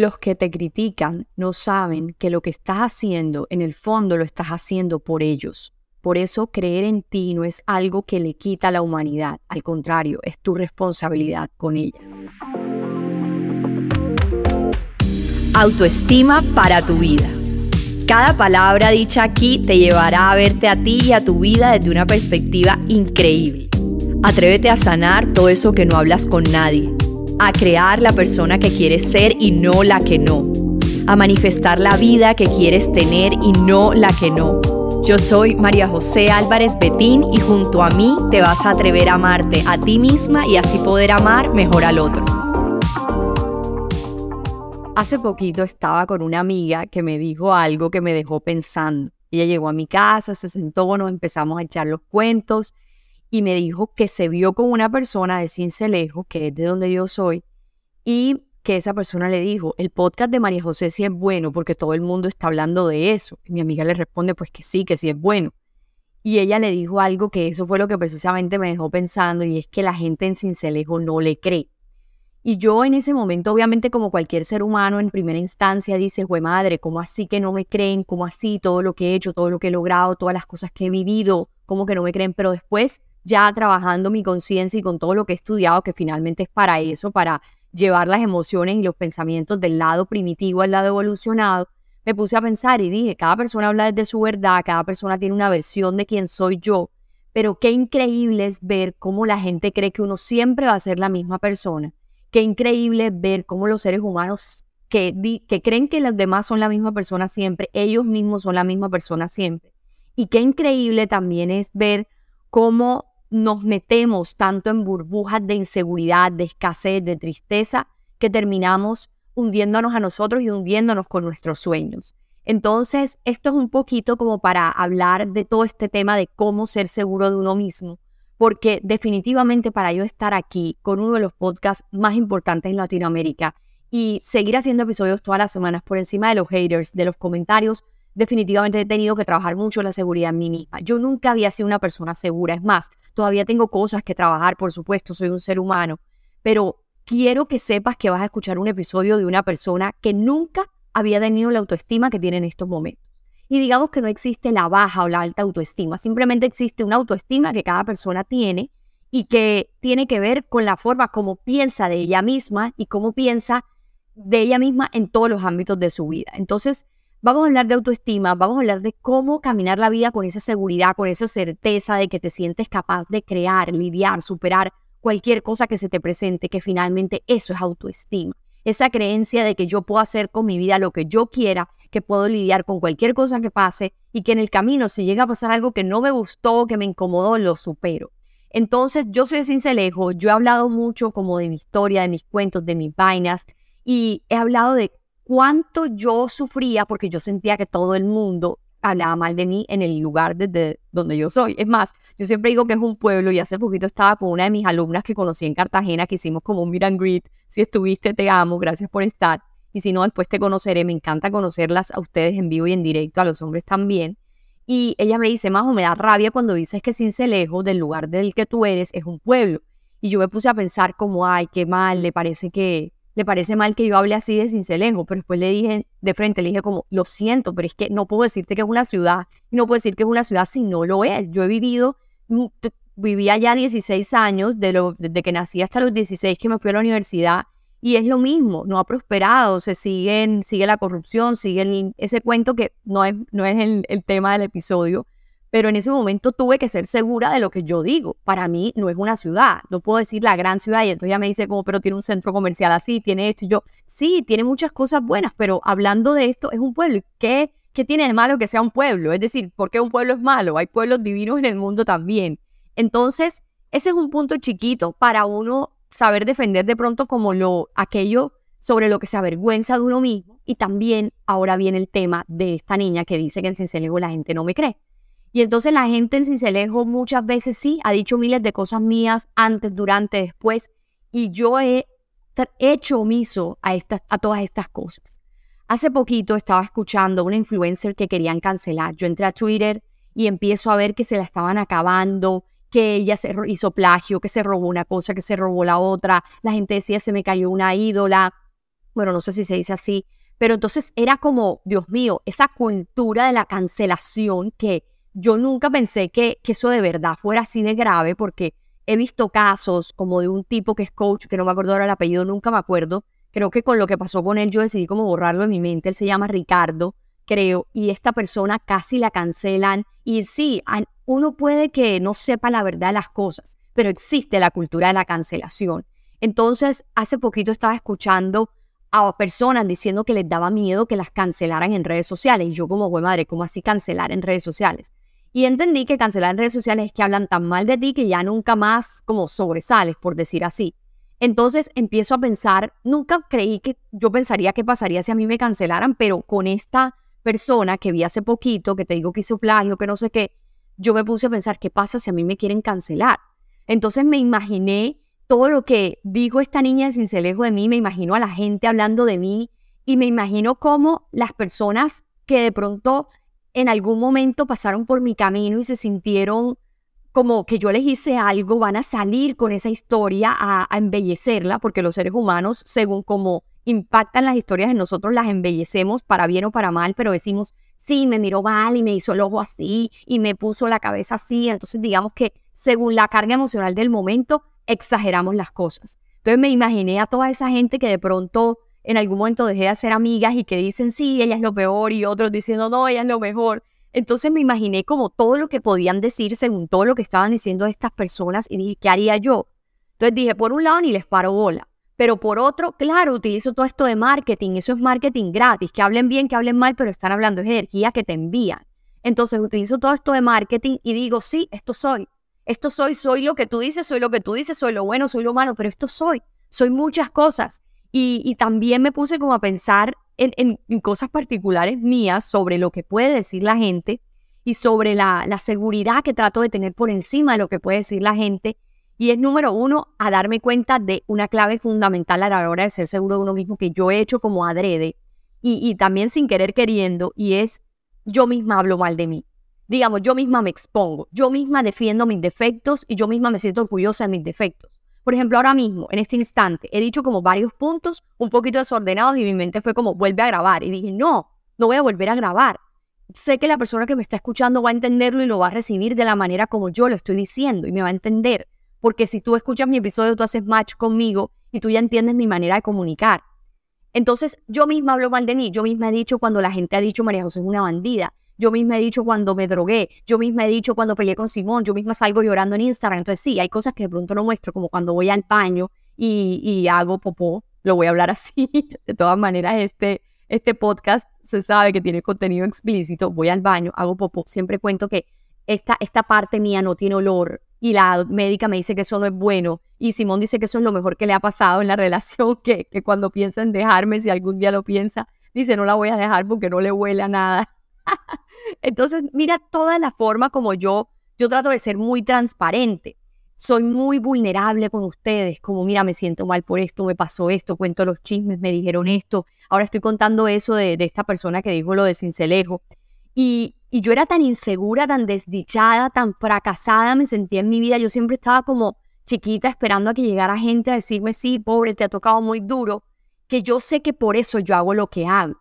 Los que te critican no saben que lo que estás haciendo, en el fondo lo estás haciendo por ellos. Por eso creer en ti no es algo que le quita la humanidad, al contrario, es tu responsabilidad con ella. Autoestima para tu vida. Cada palabra dicha aquí te llevará a verte a ti y a tu vida desde una perspectiva increíble. Atrévete a sanar todo eso que no hablas con nadie, a crear la persona que quieres ser y no la que no, a manifestar la vida que quieres tener y no la que no yo soy María José Álvarez Betín y junto a mí te vas a atrever a amarte a ti misma y así poder amar mejor al otro. Hace poquito estaba con una amiga que me dijo algo que me dejó pensando. Ella llegó a mi casa, se sentó, nos empezamos a echar los cuentos y me dijo que se vio con una persona de Cincelejo, que es de donde yo soy, y que esa persona le dijo, el podcast de María José sí es bueno porque todo el mundo está hablando de eso. Y mi amiga le responde, pues que sí, que sí es bueno. Y ella le dijo algo que eso fue lo que precisamente me dejó pensando y es que la gente en Cincelejo no le cree. Y yo en ese momento, obviamente como cualquier ser humano en primera instancia, dice, güey madre, ¿cómo así que no me creen? ¿Cómo así todo lo que he hecho, todo lo que he logrado, todas las cosas que he vivido? ¿Cómo que no me creen? Pero después, ya trabajando mi conciencia y con todo lo que he estudiado, que finalmente es para eso, para llevar las emociones y los pensamientos del lado primitivo al lado evolucionado, me puse a pensar y dije, cada persona habla desde su verdad, cada persona tiene una versión de quién soy yo, pero qué increíble es ver cómo la gente cree que uno siempre va a ser la misma persona. Qué increíble es ver cómo los seres humanos que, que creen que los demás son la misma persona siempre, ellos mismos son la misma persona siempre. Y qué increíble también es ver cómo nos metemos tanto en burbujas de inseguridad, de escasez, de tristeza, que terminamos hundiéndonos a nosotros y hundiéndonos con nuestros sueños. Entonces, esto es un poquito como para hablar de todo este tema de cómo ser seguro de uno mismo, porque definitivamente para yo estar aquí con uno de los podcasts más importantes en Latinoamérica y seguir haciendo episodios todas las semanas por encima de los haters, de los comentarios, definitivamente he tenido que trabajar mucho la seguridad en mí misma. Yo nunca había sido una persona segura, es más, todavía tengo cosas que trabajar, por supuesto, soy un ser humano, pero quiero que sepas que vas a escuchar un episodio de una persona que nunca había tenido la autoestima que tiene en estos momentos. Y digamos que no existe la baja o la alta autoestima, simplemente existe una autoestima que cada persona tiene y que tiene que ver con la forma como piensa de ella misma y cómo piensa de ella misma en todos los ámbitos de su vida. Entonces, Vamos a hablar de autoestima, vamos a hablar de cómo caminar la vida con esa seguridad, con esa certeza de que te sientes capaz de crear, lidiar, superar cualquier cosa que se te presente, que finalmente eso es autoestima. Esa creencia de que yo puedo hacer con mi vida lo que yo quiera, que puedo lidiar con cualquier cosa que pase y que en el camino si llega a pasar algo que no me gustó, que me incomodó, lo supero. Entonces yo soy de Cincelejo, yo he hablado mucho como de mi historia, de mis cuentos, de mis vainas y he hablado de cuánto yo sufría porque yo sentía que todo el mundo hablaba mal de mí en el lugar desde donde yo soy. Es más, yo siempre digo que es un pueblo y hace poquito estaba con una de mis alumnas que conocí en Cartagena, que hicimos como un meet and greet. Si estuviste, te amo, gracias por estar. Y si no, después te conoceré. Me encanta conocerlas a ustedes en vivo y en directo, a los hombres también. Y ella me dice, Majo, me da rabia cuando dices que Cincelejo, del lugar del que tú eres, es un pueblo. Y yo me puse a pensar como, ay, qué mal, le parece que, le parece mal que yo hable así de Cincelejo, pero después le dije de frente, le dije como, lo siento, pero es que no puedo decirte que es una ciudad, y no puedo decir que es una ciudad si no lo es. Yo he vivido, mm, vivía ya 16 años, de lo, desde que nací hasta los 16 que me fui a la universidad, y es lo mismo, no ha prosperado, se siguen, sigue la corrupción, sigue ese cuento que no es, no es el tema del episodio, pero en ese momento tuve que ser segura de lo que yo digo. Para mí no es una ciudad, no puedo decir la gran ciudad y entonces ella me dice como, pero tiene un centro comercial así, tiene esto y yo, sí, tiene muchas cosas buenas, pero hablando de esto, es un pueblo. ¿Qué, qué tiene de malo que sea un pueblo? Es decir, ¿por qué un pueblo es malo? Hay pueblos divinos en el mundo también. Entonces, ese es un punto chiquito para uno saber defender de pronto como lo, aquello sobre lo que se avergüenza de uno mismo. Y también ahora viene el tema de esta niña que dice que en Cincelejo la gente no me cree. Y entonces la gente en Cincelejo muchas veces sí ha dicho miles de cosas mías antes, durante, después, y yo he hecho omiso a, estas, a todas estas cosas. Hace poquito estaba escuchando a una influencer que querían cancelar. Yo entré a Twitter y empiezo a ver que se la estaban acabando, que ella se hizo plagio, que se robó una cosa, que se robó la otra. La gente decía se me cayó una ídola. bueno, no sé si se dice así, pero entonces era como, Dios mío, esa cultura de la cancelación que yo nunca pensé que, que eso de verdad fuera así de grave, porque he visto casos como de un tipo que es coach, que no me acuerdo ahora el apellido, nunca me acuerdo. Creo que con lo que pasó con él yo decidí como borrarlo de mi mente. Él se llama Ricardo, creo, y esta persona casi la cancelan. Y sí, uno puede que no sepa la verdad de las cosas, pero existe la cultura de la cancelación. Entonces, hace poquito estaba escuchando a personas diciendo que les daba miedo que las cancelaran en redes sociales. Y yo como, güey madre, ¿cómo así cancelar en redes sociales? Y entendí que cancelar en redes sociales es que hablan tan mal de ti que ya nunca más como sobresales, por decir así. Entonces empiezo a pensar, nunca creí que yo pensaría qué pasaría si a mí me cancelaran, pero con esta persona que vi hace poquito, que te digo que hizo plagio, que no sé qué, yo me puse a pensar, ¿qué pasa si a mí me quieren cancelar? Entonces me imaginé todo lo que dijo esta niña de Cincelejo de mí, me imagino a la gente hablando de mí y me imagino cómo las personas que de pronto en algún momento pasaron por mi camino y se sintieron como que yo les hice algo, van a salir con esa historia a, embellecerla, porque los seres humanos, según como impactan las historias en nosotros, las embellecemos para bien o para mal, pero decimos, sí, me miró mal y me hizo el ojo así y me puso la cabeza así. Entonces, digamos que según la carga emocional del momento, exageramos las cosas. Entonces me imaginé a toda esa gente que de pronto en algún momento dejé de ser amigas y que dicen, sí, ella es lo peor, y otros diciendo, no, ella es lo mejor. Entonces me imaginé como todo lo que podían decir según todo lo que estaban diciendo estas personas y dije, ¿qué haría yo? Entonces dije, por un lado, ni les paro bola. Pero por otro, claro, utilizo todo esto de marketing. Eso es marketing gratis. Que hablen bien, que hablen mal, pero están hablando de energía que te envían. Entonces utilizo todo esto de marketing y digo, sí, esto soy. Esto soy, soy lo que tú dices, soy lo que tú dices, soy lo bueno, soy lo malo, pero esto soy. Soy muchas cosas. Y, también me puse como a pensar en, cosas particulares mías sobre lo que puede decir la gente y sobre la, la seguridad que trato de tener por encima de lo que puede decir la gente. Y es número uno, a darme cuenta de una clave fundamental a la hora de ser seguro de uno mismo que yo he hecho como adrede y, y también sin querer queriendo, y es yo misma hablo mal de mí. Digamos, yo misma me expongo, yo misma defiendo mis defectos y yo misma me siento orgullosa de mis defectos. Por ejemplo, ahora mismo, en este instante, he dicho como varios puntos un poquito desordenados y mi mente fue como, vuelve a grabar. Y dije, no, no voy a volver a grabar. Sé que la persona que me está escuchando va a entenderlo y lo va a recibir de la manera como yo lo estoy diciendo y me va a entender. Porque si tú escuchas mi episodio, tú haces match conmigo y tú ya entiendes mi manera de comunicar. Entonces, yo misma hablo mal de mí. Yo misma he dicho cuando la gente ha dicho María José es una bandida. Yo misma he dicho cuando me drogué, yo misma he dicho cuando peleé con Simón, yo misma salgo llorando en Instagram. Entonces sí, hay cosas que de pronto no muestro, como cuando voy al baño y, hago popó, lo voy a hablar así. De todas maneras, este, este podcast se sabe que tiene contenido explícito. Voy al baño, hago popó. Siempre cuento que esta, esta parte mía no tiene olor y la médica me dice que eso no es bueno y Simón dice que eso es lo mejor que le ha pasado en la relación, que, que cuando piensa en dejarme, si algún día lo piensa, dice no la voy a dejar porque no le huele a nada. Entonces, mira toda la forma como yo, yo trato de ser muy transparente. Soy muy vulnerable con ustedes, como mira, me siento mal por esto, me pasó esto, cuento los chismes, me dijeron esto. Ahora estoy contando eso de, esta persona que dijo lo de Cincelejo. Y, y yo era tan insegura, tan desdichada, tan fracasada, me sentía en mi vida. Yo siempre estaba como chiquita esperando a que llegara gente a decirme, sí, pobre, te ha tocado muy duro, que yo sé que por eso yo hago lo que hago.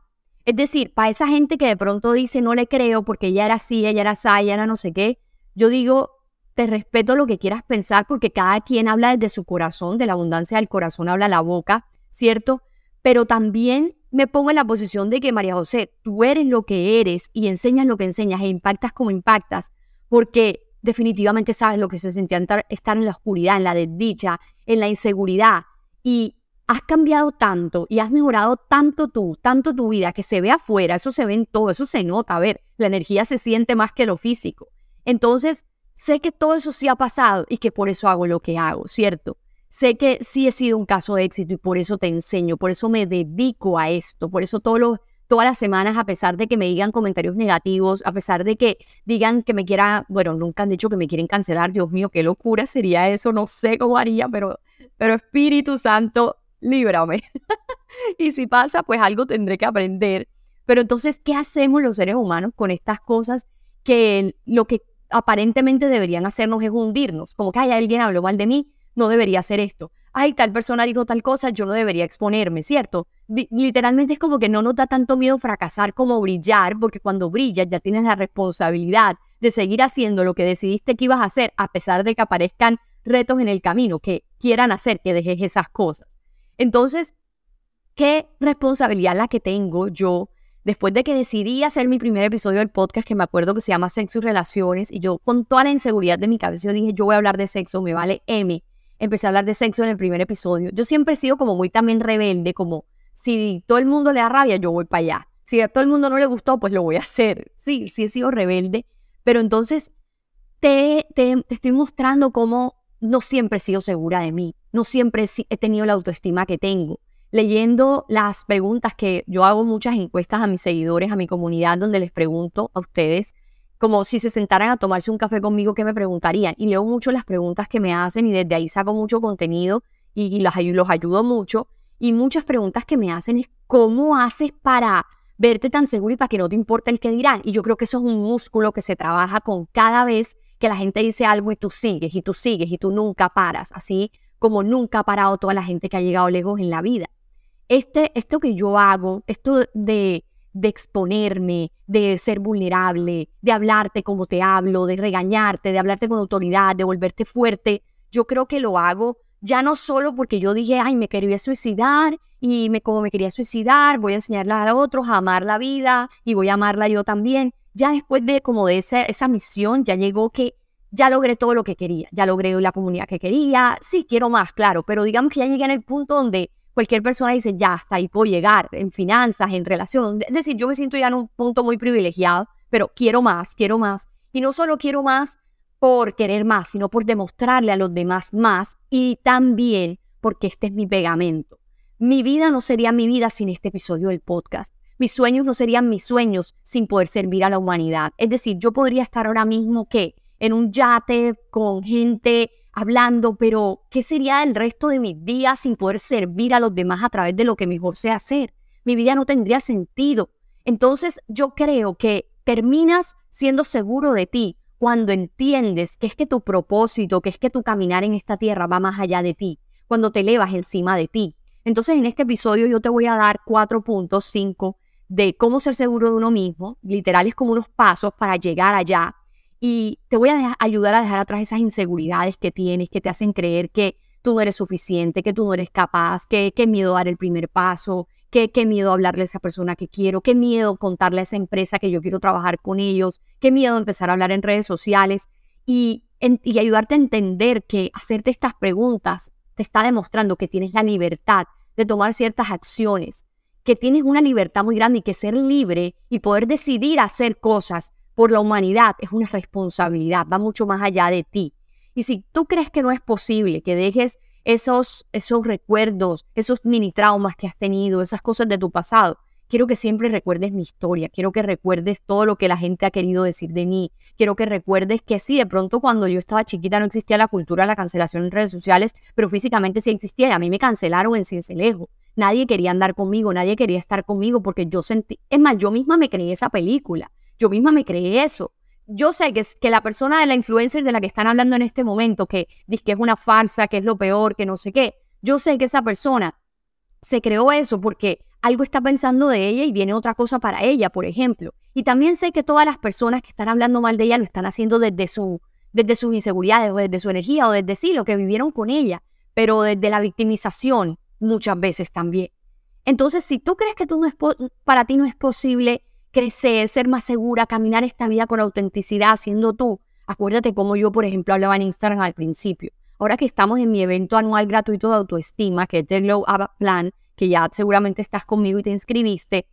Es decir, para esa gente que de pronto dice no le creo porque ella era así, ella era así, ella era no sé qué, yo digo, te respeto lo que quieras pensar porque cada quien habla desde su corazón, de la abundancia del corazón habla la boca, ¿cierto? Pero también me pongo en la posición de que María José, tú eres lo que eres y enseñas lo que enseñas e impactas como impactas, porque definitivamente sabes lo que se sentía estar en la oscuridad, en la desdicha, en la inseguridad. Y has cambiado tanto y has mejorado tanto tú, tanto tu vida, que se ve afuera, eso se ve en todo, eso se nota, a ver, la energía se siente más que lo físico. Entonces, sé que todo eso sí ha pasado y que por eso hago lo que hago, ¿cierto? Sé que sí he sido un caso de éxito y por eso te enseño, por eso me dedico a esto, por eso todos los, todas las semanas, a pesar de que me digan comentarios negativos, a pesar de que digan que me quiera, bueno, nunca han dicho que me quieren cancelar, Dios mío, qué locura sería eso, no sé cómo haría, pero, pero Espíritu Santo, líbrame. y si pasa, pues algo tendré que aprender. Pero entonces, ¿qué hacemos los seres humanos con estas cosas que lo que aparentemente deberían hacernos es hundirnos? Como que hay alguien habló mal de mí, no debería hacer esto. ay, tal persona dijo tal cosa, yo no debería exponerme, ¿cierto? literalmente es como que no nos da tanto miedo fracasar como brillar, porque cuando brillas ya tienes la responsabilidad de seguir haciendo lo que decidiste que ibas a hacer, a pesar de que aparezcan retos en el camino, que quieran hacer que dejes esas cosas. Entonces, ¿qué responsabilidad la que tengo yo después de que decidí hacer mi primer episodio del podcast, que me acuerdo que se llama Sexo y Relaciones, y yo con toda la inseguridad de mi cabeza, yo dije, yo voy a hablar de sexo, me vale M. Empecé a hablar de sexo en el primer episodio. Yo siempre he sido como muy también rebelde, como si todo el mundo le da rabia, yo voy para allá. Si a todo el mundo no le gustó, pues lo voy a hacer. Sí, sí he sido rebelde, pero entonces te, te, te estoy mostrando cómo no siempre he sido segura de mí, no siempre he tenido la autoestima que tengo. Leyendo las preguntas que yo hago muchas encuestas a mis seguidores, a mi comunidad, donde les pregunto a ustedes, como si se sentaran a tomarse un café conmigo, ¿qué me preguntarían? Y leo mucho las preguntas que me hacen y desde ahí saco mucho contenido y, los ayudo mucho. Y muchas preguntas que me hacen es, ¿cómo haces para verte tan seguro y para que no te importe el que dirán? Y yo creo que eso es un músculo que se trabaja con cada vez que la gente dice algo y tú sigues y tú sigues y tú nunca paras, así como nunca ha parado toda la gente que ha llegado lejos en la vida. Este, esto que yo hago, esto de, de exponerme, de ser vulnerable, de hablarte como te hablo, de regañarte, de hablarte con autoridad, de volverte fuerte, yo creo que lo hago ya no solo porque yo dije, ay, me quería suicidar y me, como me quería suicidar, voy a enseñarle a otros a amar la vida y voy a amarla yo también, ya después de como de esa, esa misión, ya llegó que ya logré todo lo que quería, ya logré la comunidad que quería, sí, quiero más, claro, pero digamos que ya llegué en el punto donde cualquier persona dice, ya, hasta ahí puedo llegar, en finanzas, en relación, es decir, yo me siento ya en un punto muy privilegiado, pero quiero más, quiero más, y no solo quiero más por querer más, sino por demostrarle a los demás más, y también porque este es mi pegamento. Mi vida no sería mi vida sin este episodio del podcast. Mis sueños no serían mis sueños sin poder servir a la humanidad. Es decir, yo podría estar ahora mismo que en un yate con gente hablando, pero ¿qué sería el resto de mis días sin poder servir a los demás a través de lo que mejor sé hacer? Mi vida no tendría sentido. Entonces yo creo que terminas siendo seguro de ti cuando entiendes que es que tu propósito, que es que tu caminar en esta tierra va más allá de ti, cuando te elevas encima de ti. Entonces en este episodio yo te voy a dar cuatro puntos, cinco de cómo ser seguro de uno mismo, literales como unos pasos para llegar allá. Y te voy a ayudar a dejar atrás esas inseguridades que tienes, que te hacen creer que tú no eres suficiente, que tú no eres capaz, que qué miedo dar el primer paso, que qué miedo hablarle a esa persona que quiero, qué miedo contarle a esa empresa que yo quiero trabajar con ellos, qué miedo empezar a hablar en redes sociales y ayudarte a entender que hacerte estas preguntas te está demostrando que tienes la libertad de tomar ciertas acciones que tienes una libertad muy grande y que ser libre y poder decidir hacer cosas por la humanidad es una responsabilidad, va mucho más allá de ti. Y si tú crees que no es posible que dejes esos, esos recuerdos, esos mini traumas que has tenido, esas cosas de tu pasado, quiero que siempre recuerdes mi historia, quiero que recuerdes todo lo que la gente ha querido decir de mí, quiero que recuerdes que sí, de pronto cuando yo estaba chiquita no existía la cultura de la cancelación en redes sociales, pero físicamente sí existía y a mí me cancelaron en Cincelejo. Nadie quería andar conmigo, nadie quería estar conmigo porque yo sentí, es más, yo misma me creí esa película, yo misma me creí eso. Yo sé que, que la persona de la influencer de la que están hablando en este momento, que dice que es una farsa, que es lo peor, que no sé qué, yo sé que esa persona se creó eso porque algo está pensando de ella y viene otra cosa para ella, por ejemplo. Y también sé que todas las personas que están hablando mal de ella lo están haciendo desde, su, desde sus inseguridades o desde su energía o desde sí, lo que vivieron con ella, pero desde la victimización, muchas veces también. Entonces, si tú crees que tú no es para ti no es posible crecer, ser más segura, caminar esta vida con autenticidad, siendo tú, acuérdate como yo, por ejemplo, hablaba en Instagram al principio. Ahora que estamos en mi evento anual gratuito de autoestima, que es The Glow Up Plan, que ya seguramente estás conmigo y te inscribiste,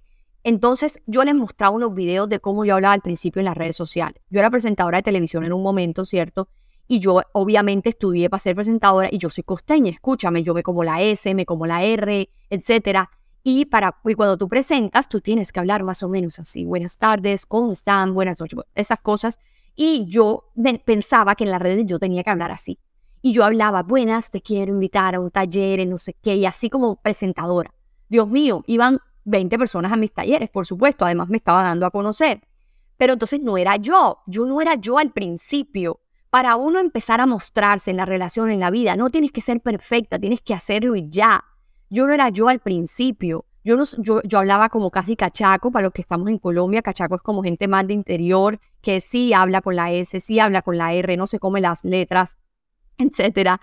entonces yo les mostraba unos videos de cómo yo hablaba al principio en las redes sociales. Yo era presentadora de televisión en un momento, ¿cierto? Y yo obviamente estudié para ser presentadora y yo soy costeña, escúchame, yo me como la S, me como la R, etcétera. Y, para, y cuando tú presentas, tú tienes que hablar más o menos así, buenas tardes, ¿cómo están? Buenas noches, esas cosas. Y yo pensaba que en las redes yo tenía que hablar así. Y yo hablaba, buenas, te quiero invitar a un taller, no sé qué, y así como presentadora. Dios mío, iban 20 personas a mis talleres, por supuesto, además me estaba dando a conocer. Pero entonces no era yo, yo no era yo al principio para uno empezar a mostrarse en la relación, en la vida, no tienes que ser perfecta, tienes que hacerlo y ya. Yo no era yo al principio. Yo, no, yo, yo hablaba como casi cachaco, para los que estamos en Colombia, cachaco es como gente más de interior, que sí habla con la S, sí habla con la R, no se come las letras, etcétera.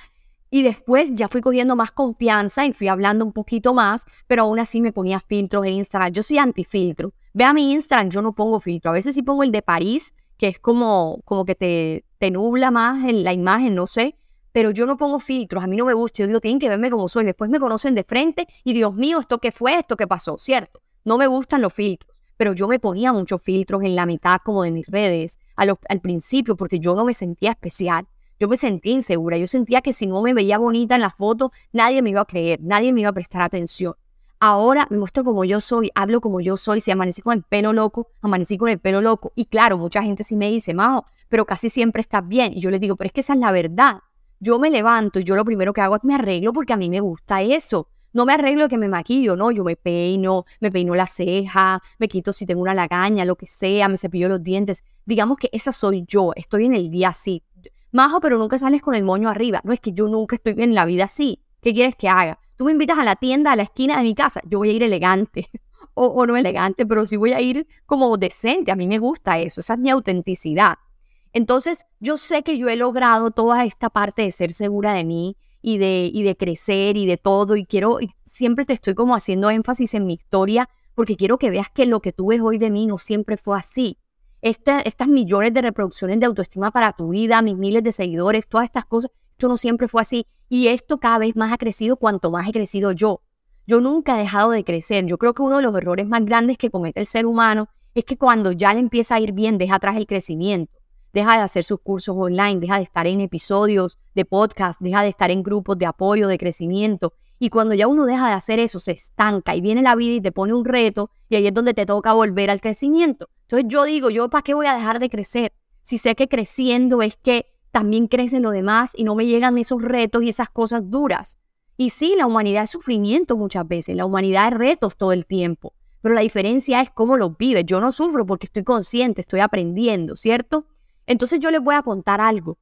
Y después ya fui cogiendo más confianza y fui hablando un poquito más, pero aún así me ponía filtros en Instagram. Yo soy antifiltro. Ve a mi Instagram, yo no pongo filtro. A veces sí pongo el de París, que es como, como que te, te nubla más en la imagen, no sé pero yo no pongo filtros, a mí no me gusta, yo digo, tienen que verme como soy, después me conocen de frente y Dios mío, esto qué fue, esto qué pasó, ¿cierto? No me gustan los filtros, pero yo me ponía muchos filtros en la mitad como de mis redes al principio porque yo no me sentía especial, yo me sentía insegura, yo sentía que si no me veía bonita en las fotos, nadie me iba a creer, nadie me iba a prestar atención. Ahora me muestro como yo soy, hablo como yo soy, si amanecí con el pelo loco, amanecí con el pelo loco. Y claro, mucha gente sí me dice, Majo, pero casi siempre estás bien. Y yo les digo, pero es que esa es la verdad yo me levanto y yo lo primero que hago es me arreglo porque a mí me gusta eso. No me arreglo que me maquillo, no, yo me peino, me peino la ceja, me quito si tengo una lagaña, lo que sea, me cepillo los dientes. Digamos que esa soy yo, estoy en el día así. Majo, pero nunca sales con el moño arriba. No es que yo nunca estoy en la vida así. ¿Qué quieres que haga? Tú me invitas a la tienda, a la esquina de mi casa, yo voy a ir elegante. o, o no elegante, pero sí voy a ir como decente. A mí me gusta eso, esa es mi autenticidad. Entonces, yo sé que yo he logrado toda esta parte de ser segura de mí y de, y de crecer y de todo. Y quiero, y siempre te estoy como haciendo énfasis en mi historia porque quiero que veas que lo que tú ves hoy de mí no siempre fue así. estas millones de reproducciones de autoestima para tu vida, mis miles de seguidores, todas estas cosas, esto no siempre fue así. Y esto cada vez más ha crecido cuanto más he crecido yo. Yo nunca he dejado de crecer. Yo creo que uno de los errores más grandes que comete el ser humano es que cuando ya le empieza a ir bien, deja atrás el crecimiento deja de hacer sus cursos online, deja de estar en episodios de podcast, deja de estar en grupos de apoyo, de crecimiento. Y cuando ya uno deja de hacer eso, se estanca y viene la vida y te pone un reto y ahí es donde te toca volver al crecimiento. Entonces yo digo, ¿yo para qué voy a dejar de crecer? Si sé que creciendo es que también crecen lo demás y no me llegan esos retos y esas cosas duras. Y sí, la humanidad es sufrimiento muchas veces, la humanidad es retos todo el tiempo, pero la diferencia es cómo los vives. Yo no sufro porque estoy consciente, estoy aprendiendo, ¿cierto? Entonces yo les voy a contar algo.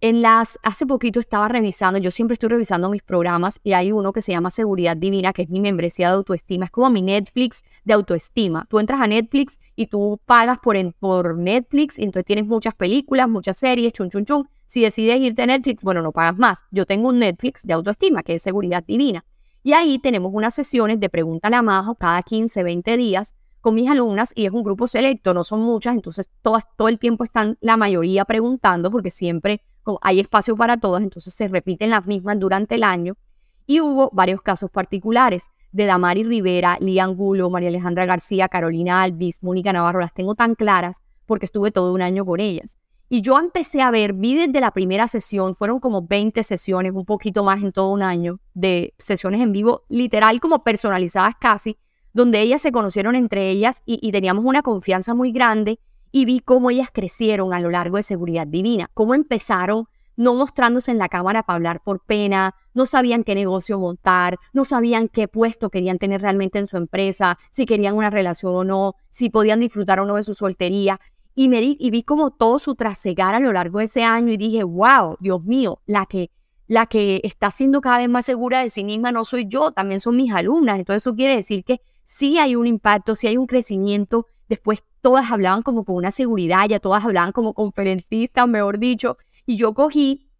En las, hace poquito estaba revisando, yo siempre estoy revisando mis programas y hay uno que se llama Seguridad Divina, que es mi membresía de autoestima, es como mi Netflix de autoestima. Tú entras a Netflix y tú pagas por, por Netflix y entonces tienes muchas películas, muchas series, chun, chun, chun. Si decides irte a Netflix, bueno, no pagas más. Yo tengo un Netflix de autoestima, que es Seguridad Divina. Y ahí tenemos unas sesiones de Pregúntale a Majo cada 15, 20 días con mis alumnas y es un grupo selecto, no son muchas, entonces todas, todo el tiempo están la mayoría preguntando porque siempre hay espacio para todas, entonces se repiten las mismas durante el año. Y hubo varios casos particulares de Damari Rivera, Lía Angulo, María Alejandra García, Carolina Alvis, Mónica Navarro, las tengo tan claras porque estuve todo un año con ellas. Y yo empecé a ver, vi desde la primera sesión, fueron como 20 sesiones, un poquito más en todo un año, de sesiones en vivo, literal como personalizadas casi, donde ellas se conocieron entre ellas y, teníamos una confianza muy grande y vi cómo ellas crecieron a lo largo de Seguridad Divina, cómo empezaron no mostrándose en la cámara para hablar por pena, no sabían qué negocio montar, no sabían qué puesto querían tener realmente en su empresa, si querían una relación o no, si podían disfrutar o no de su soltería. Y, me y vi como todo su trasegar a lo largo de ese año y dije, wow, Dios mío, la que, la que está siendo cada vez más segura de sí misma no soy yo, también son mis alumnas. Entonces eso quiere decir que sí hay un impacto, sí hay un crecimiento. Después todas hablaban como con una seguridad, ya todas hablaban como conferencistas, mejor dicho. Y yo cogí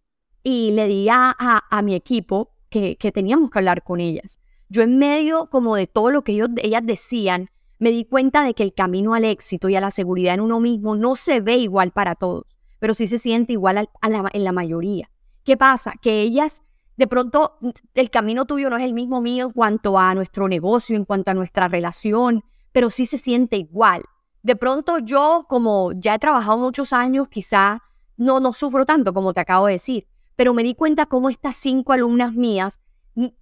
y le di a, a, mi equipo que, que, teníamos que hablar con ellas. Yo en medio como de todo lo que ellos, ellas decían, me di cuenta de que el camino al éxito y a la seguridad en uno mismo no se ve igual para todos, pero sí se siente igual en la mayoría. ¿Qué pasa? Que ellas de pronto el camino tuyo no es el mismo mío en cuanto a nuestro negocio, en cuanto a nuestra relación, pero sí se siente igual. De pronto yo, como ya he trabajado muchos años, quizá no, no sufro tanto como te acabo de decir, pero me di cuenta cómo estas cinco alumnas mías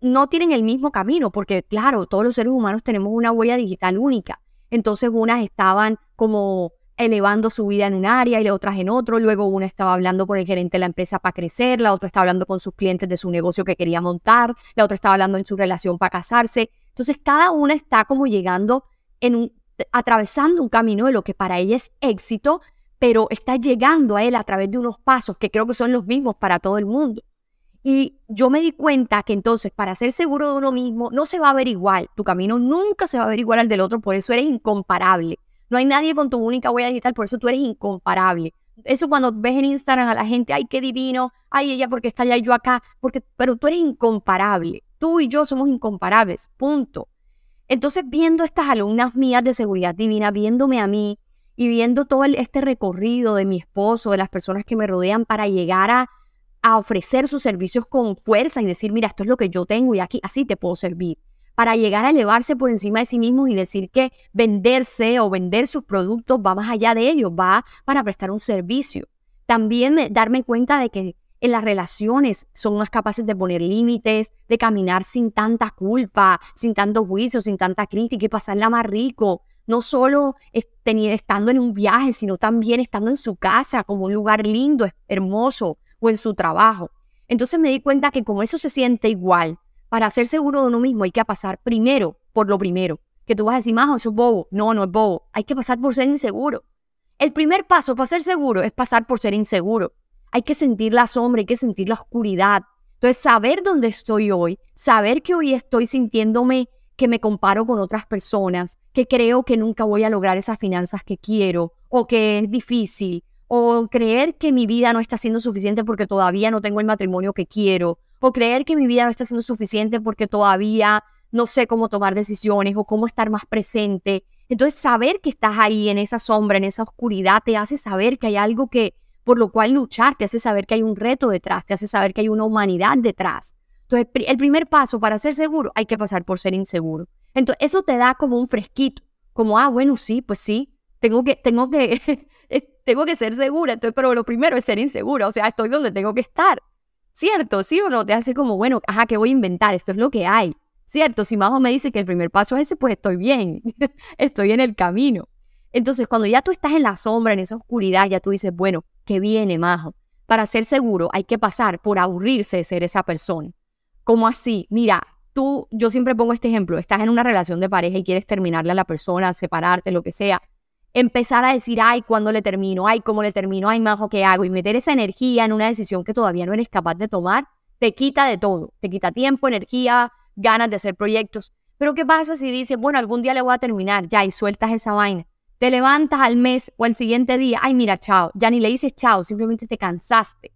no tienen el mismo camino, porque claro, todos los seres humanos tenemos una huella digital única. Entonces unas estaban como elevando su vida en un área y las otras en otro. Luego una estaba hablando con el gerente de la empresa para crecer, la otra estaba hablando con sus clientes de su negocio que quería montar, la otra estaba hablando en su relación para casarse. Entonces cada una está como llegando en un, atravesando un camino de lo que para ella es éxito, pero estás llegando a él a través de unos pasos que creo que son los mismos para todo el mundo. Y yo me di cuenta que entonces para ser seguro de uno mismo no se va a ver igual, tu camino nunca se va a ver igual al del otro, por eso eres incomparable. No hay nadie con tu única huella digital, por eso tú eres incomparable. Eso cuando ves en Instagram a la gente, ay, qué divino, ay, ella porque está allá y yo acá, porque, pero tú eres incomparable. Tú y yo somos incomparables, punto. Entonces, viendo estas alumnas mías de seguridad divina, viéndome a mí y viendo todo este recorrido de mi esposo, de las personas que me rodean para llegar a, a ofrecer sus servicios con fuerza y decir, mira, esto es lo que yo tengo y aquí así te puedo servir para llegar a elevarse por encima de sí mismos y decir que venderse o vender sus productos va más allá de ellos, va para prestar un servicio. También darme cuenta de que en las relaciones son más capaces de poner límites, de caminar sin tanta culpa, sin tanto juicio, sin tanta crítica y pasarla más rico. No solo estando en un viaje, sino también estando en su casa como un lugar lindo, hermoso o en su trabajo. Entonces me di cuenta que como eso se siente igual, para ser seguro de uno mismo hay que pasar primero por lo primero. Que tú vas a decir, Majo, eso es bobo. No, no es bobo. Hay que pasar por ser inseguro. El primer paso para ser seguro es pasar por ser inseguro. Hay que sentir la sombra, hay que sentir la oscuridad. Entonces, saber dónde estoy hoy, saber que hoy estoy sintiéndome que me comparo con otras personas, que creo que nunca voy a lograr esas finanzas que quiero, o que es difícil, o creer que mi vida no está siendo suficiente porque todavía no tengo el matrimonio que quiero, o creer que mi vida no está siendo suficiente porque todavía no sé cómo tomar decisiones o cómo estar más presente. Entonces, saber que estás ahí en esa sombra, en esa oscuridad, te hace saber que hay algo que por lo cual luchar, te hace saber que hay un reto detrás, te hace saber que hay una humanidad detrás. Entonces, el primer paso para ser seguro hay que pasar por ser inseguro. Entonces, eso te da como un fresquito, como, ah, bueno, sí, pues sí, tengo que, tengo que, tengo que ser segura. Entonces, pero lo primero es ser insegura, o sea, estoy donde tengo que estar. ¿Cierto? ¿Sí o no? Te hace como, bueno, ajá, ¿qué voy a inventar? Esto es lo que hay. ¿Cierto? Si Majo me dice que el primer paso es ese, pues estoy bien, estoy en el camino. Entonces, cuando ya tú estás en la sombra, en esa oscuridad, ya tú dices, bueno, ¿qué viene, Majo? Para ser seguro hay que pasar por aburrirse de ser esa persona. ¿Cómo así? Mira, tú, yo siempre pongo este ejemplo, estás en una relación de pareja y quieres terminarle a la persona, separarte, lo que sea empezar a decir, ay, ¿cuándo le termino? Ay, ¿cómo le termino? Ay, majo, ¿qué hago? Y meter esa energía en una decisión que todavía no eres capaz de tomar, te quita de todo. Te quita tiempo, energía, ganas de hacer proyectos. Pero ¿qué pasa si dices, bueno, algún día le voy a terminar, ya, y sueltas esa vaina? Te levantas al mes o al siguiente día, ay, mira, chao, ya ni le dices chao, simplemente te cansaste.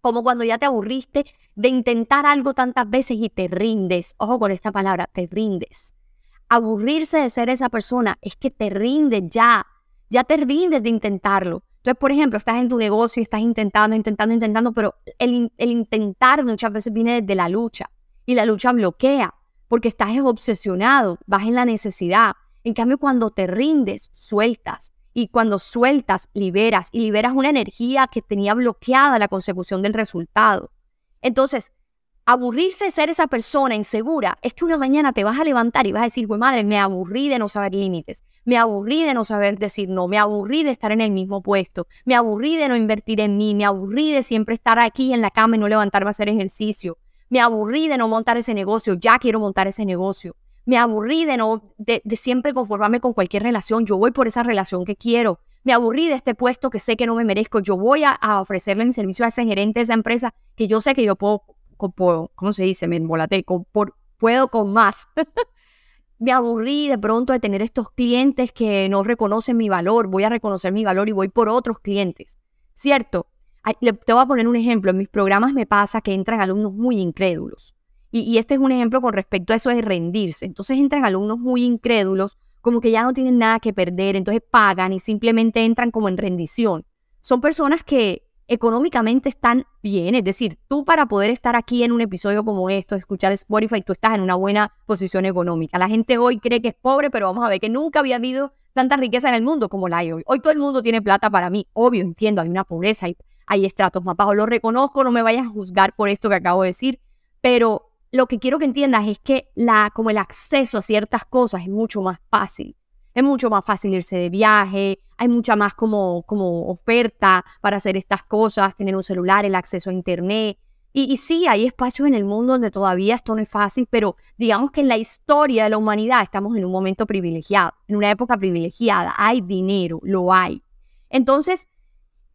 Como cuando ya te aburriste de intentar algo tantas veces y te rindes. Ojo con esta palabra, te rindes aburrirse de ser esa persona es que te rindes ya, ya te rindes de intentarlo. Entonces, por ejemplo, estás en tu negocio y estás intentando, intentando, intentando, pero el, el intentar muchas veces viene desde la lucha y la lucha bloquea porque estás obsesionado, vas en la necesidad. En cambio, cuando te rindes, sueltas. Y cuando sueltas, liberas. Y liberas una energía que tenía bloqueada la consecución del resultado. Entonces, aburrirse de ser esa persona insegura es que una mañana te vas a levantar y vas a decir, güey madre, me aburrí de no saber límites, me aburrí de no saber decir no, me aburrí de estar en el mismo puesto, me aburrí de no invertir en mí, me aburrí de siempre estar aquí en la cama y no levantarme a hacer ejercicio, me aburrí de no montar ese negocio, ya quiero montar ese negocio, me aburrí de no de, siempre conformarme con cualquier relación, yo voy por esa relación que quiero, me aburrí de este puesto que sé que no me merezco, yo voy a, ofrecerle mi servicio a ese gerente de esa empresa que yo sé que yo puedo ¿cómo se dice? Me embolaté, por, puedo con más. me aburrí de pronto de tener estos clientes que no reconocen mi valor, voy a reconocer mi valor y voy por otros clientes. ¿Cierto? Te voy a poner un ejemplo. En mis programas me pasa que entran alumnos muy incrédulos. Y, y, este es un ejemplo con respecto a eso de rendirse. Entonces entran alumnos muy incrédulos, como que ya no tienen nada que perder, entonces pagan y simplemente entran como en rendición. Son personas que económicamente están bien. Es decir, tú para poder estar aquí en un episodio como esto, escuchar Spotify, tú estás en una buena posición económica. La gente hoy cree que es pobre, pero vamos a ver que nunca había habido tanta riqueza en el mundo como la hay hoy. Hoy todo el mundo tiene plata para mí. Obvio, entiendo, hay una pobreza, hay, hay estratos más bajos. Lo reconozco, no me vayas a juzgar por esto que acabo de decir, pero lo que quiero que entiendas es que la, como el acceso a ciertas cosas es mucho más fácil. Es mucho más fácil irse de viaje, hay mucha más como, como oferta para hacer estas cosas, tener un celular, el acceso a internet. Y, y, sí, hay espacios en el mundo donde todavía esto no es fácil, pero digamos que en la historia de la humanidad estamos en un momento privilegiado, en una época privilegiada. Hay dinero, lo hay. Entonces,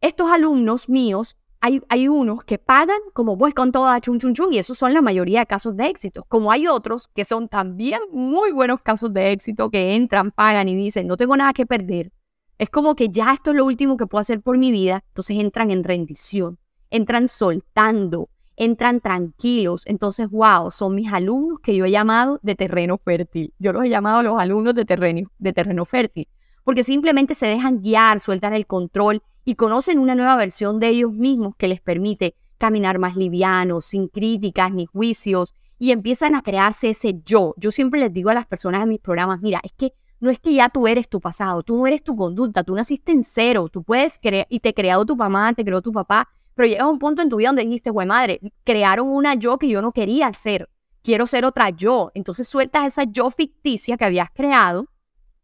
estos alumnos míos, hay, hay unos que pagan como voy con toda chun chun chun y esos son la mayoría de casos de éxito. Como hay otros que son también muy buenos casos de éxito que entran, pagan y dicen, no tengo nada que perder. Es como que ya esto es lo último que puedo hacer por mi vida. Entonces entran en rendición, entran soltando, entran tranquilos. Entonces, wow, son mis alumnos que yo he llamado de terreno fértil. Yo los he llamado los alumnos de terreno, de terreno fértil, porque simplemente se dejan guiar, sueltan el control y conocen una nueva versión de ellos mismos que les permite caminar más livianos, sin críticas ni juicios, y empiezan a crearse ese yo. Yo siempre les digo a las personas en mis programas, mira, es que no es que ya tú eres tu pasado, tú no eres tu conducta, tú naciste en cero, tú puedes creer, y te creado tu mamá, te creó tu papá, pero llegas a un punto en tu vida donde dijiste, güey madre, crearon una yo que yo no quería ser, quiero ser otra yo. Entonces sueltas esa yo ficticia que habías creado,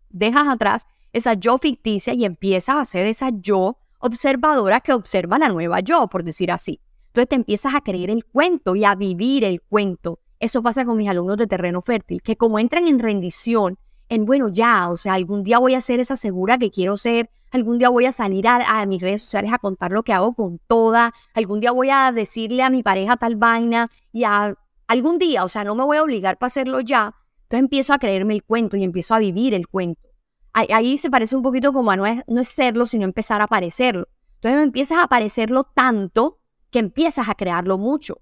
dejas atrás esa yo ficticia y empiezas a ser esa yo observadora que observa la nueva yo, por decir así. Entonces te empiezas a creer el cuento y a vivir el cuento. Eso pasa con mis alumnos de terreno fértil, que como entran en rendición, en bueno, ya, o sea, algún día voy a ser esa segura que quiero ser, algún día voy a salir a, mis redes sociales a contar lo que hago con toda, algún día voy a decirle a mi pareja tal vaina y a, algún día, o sea, no me voy a obligar para hacerlo ya. Entonces empiezo a creerme el cuento y empiezo a vivir el cuento. Ahí, se parece un poquito como a no es, no es serlo, sino empezar a parecerlo. Entonces me empiezas a parecerlo tanto que empiezas a crearlo mucho.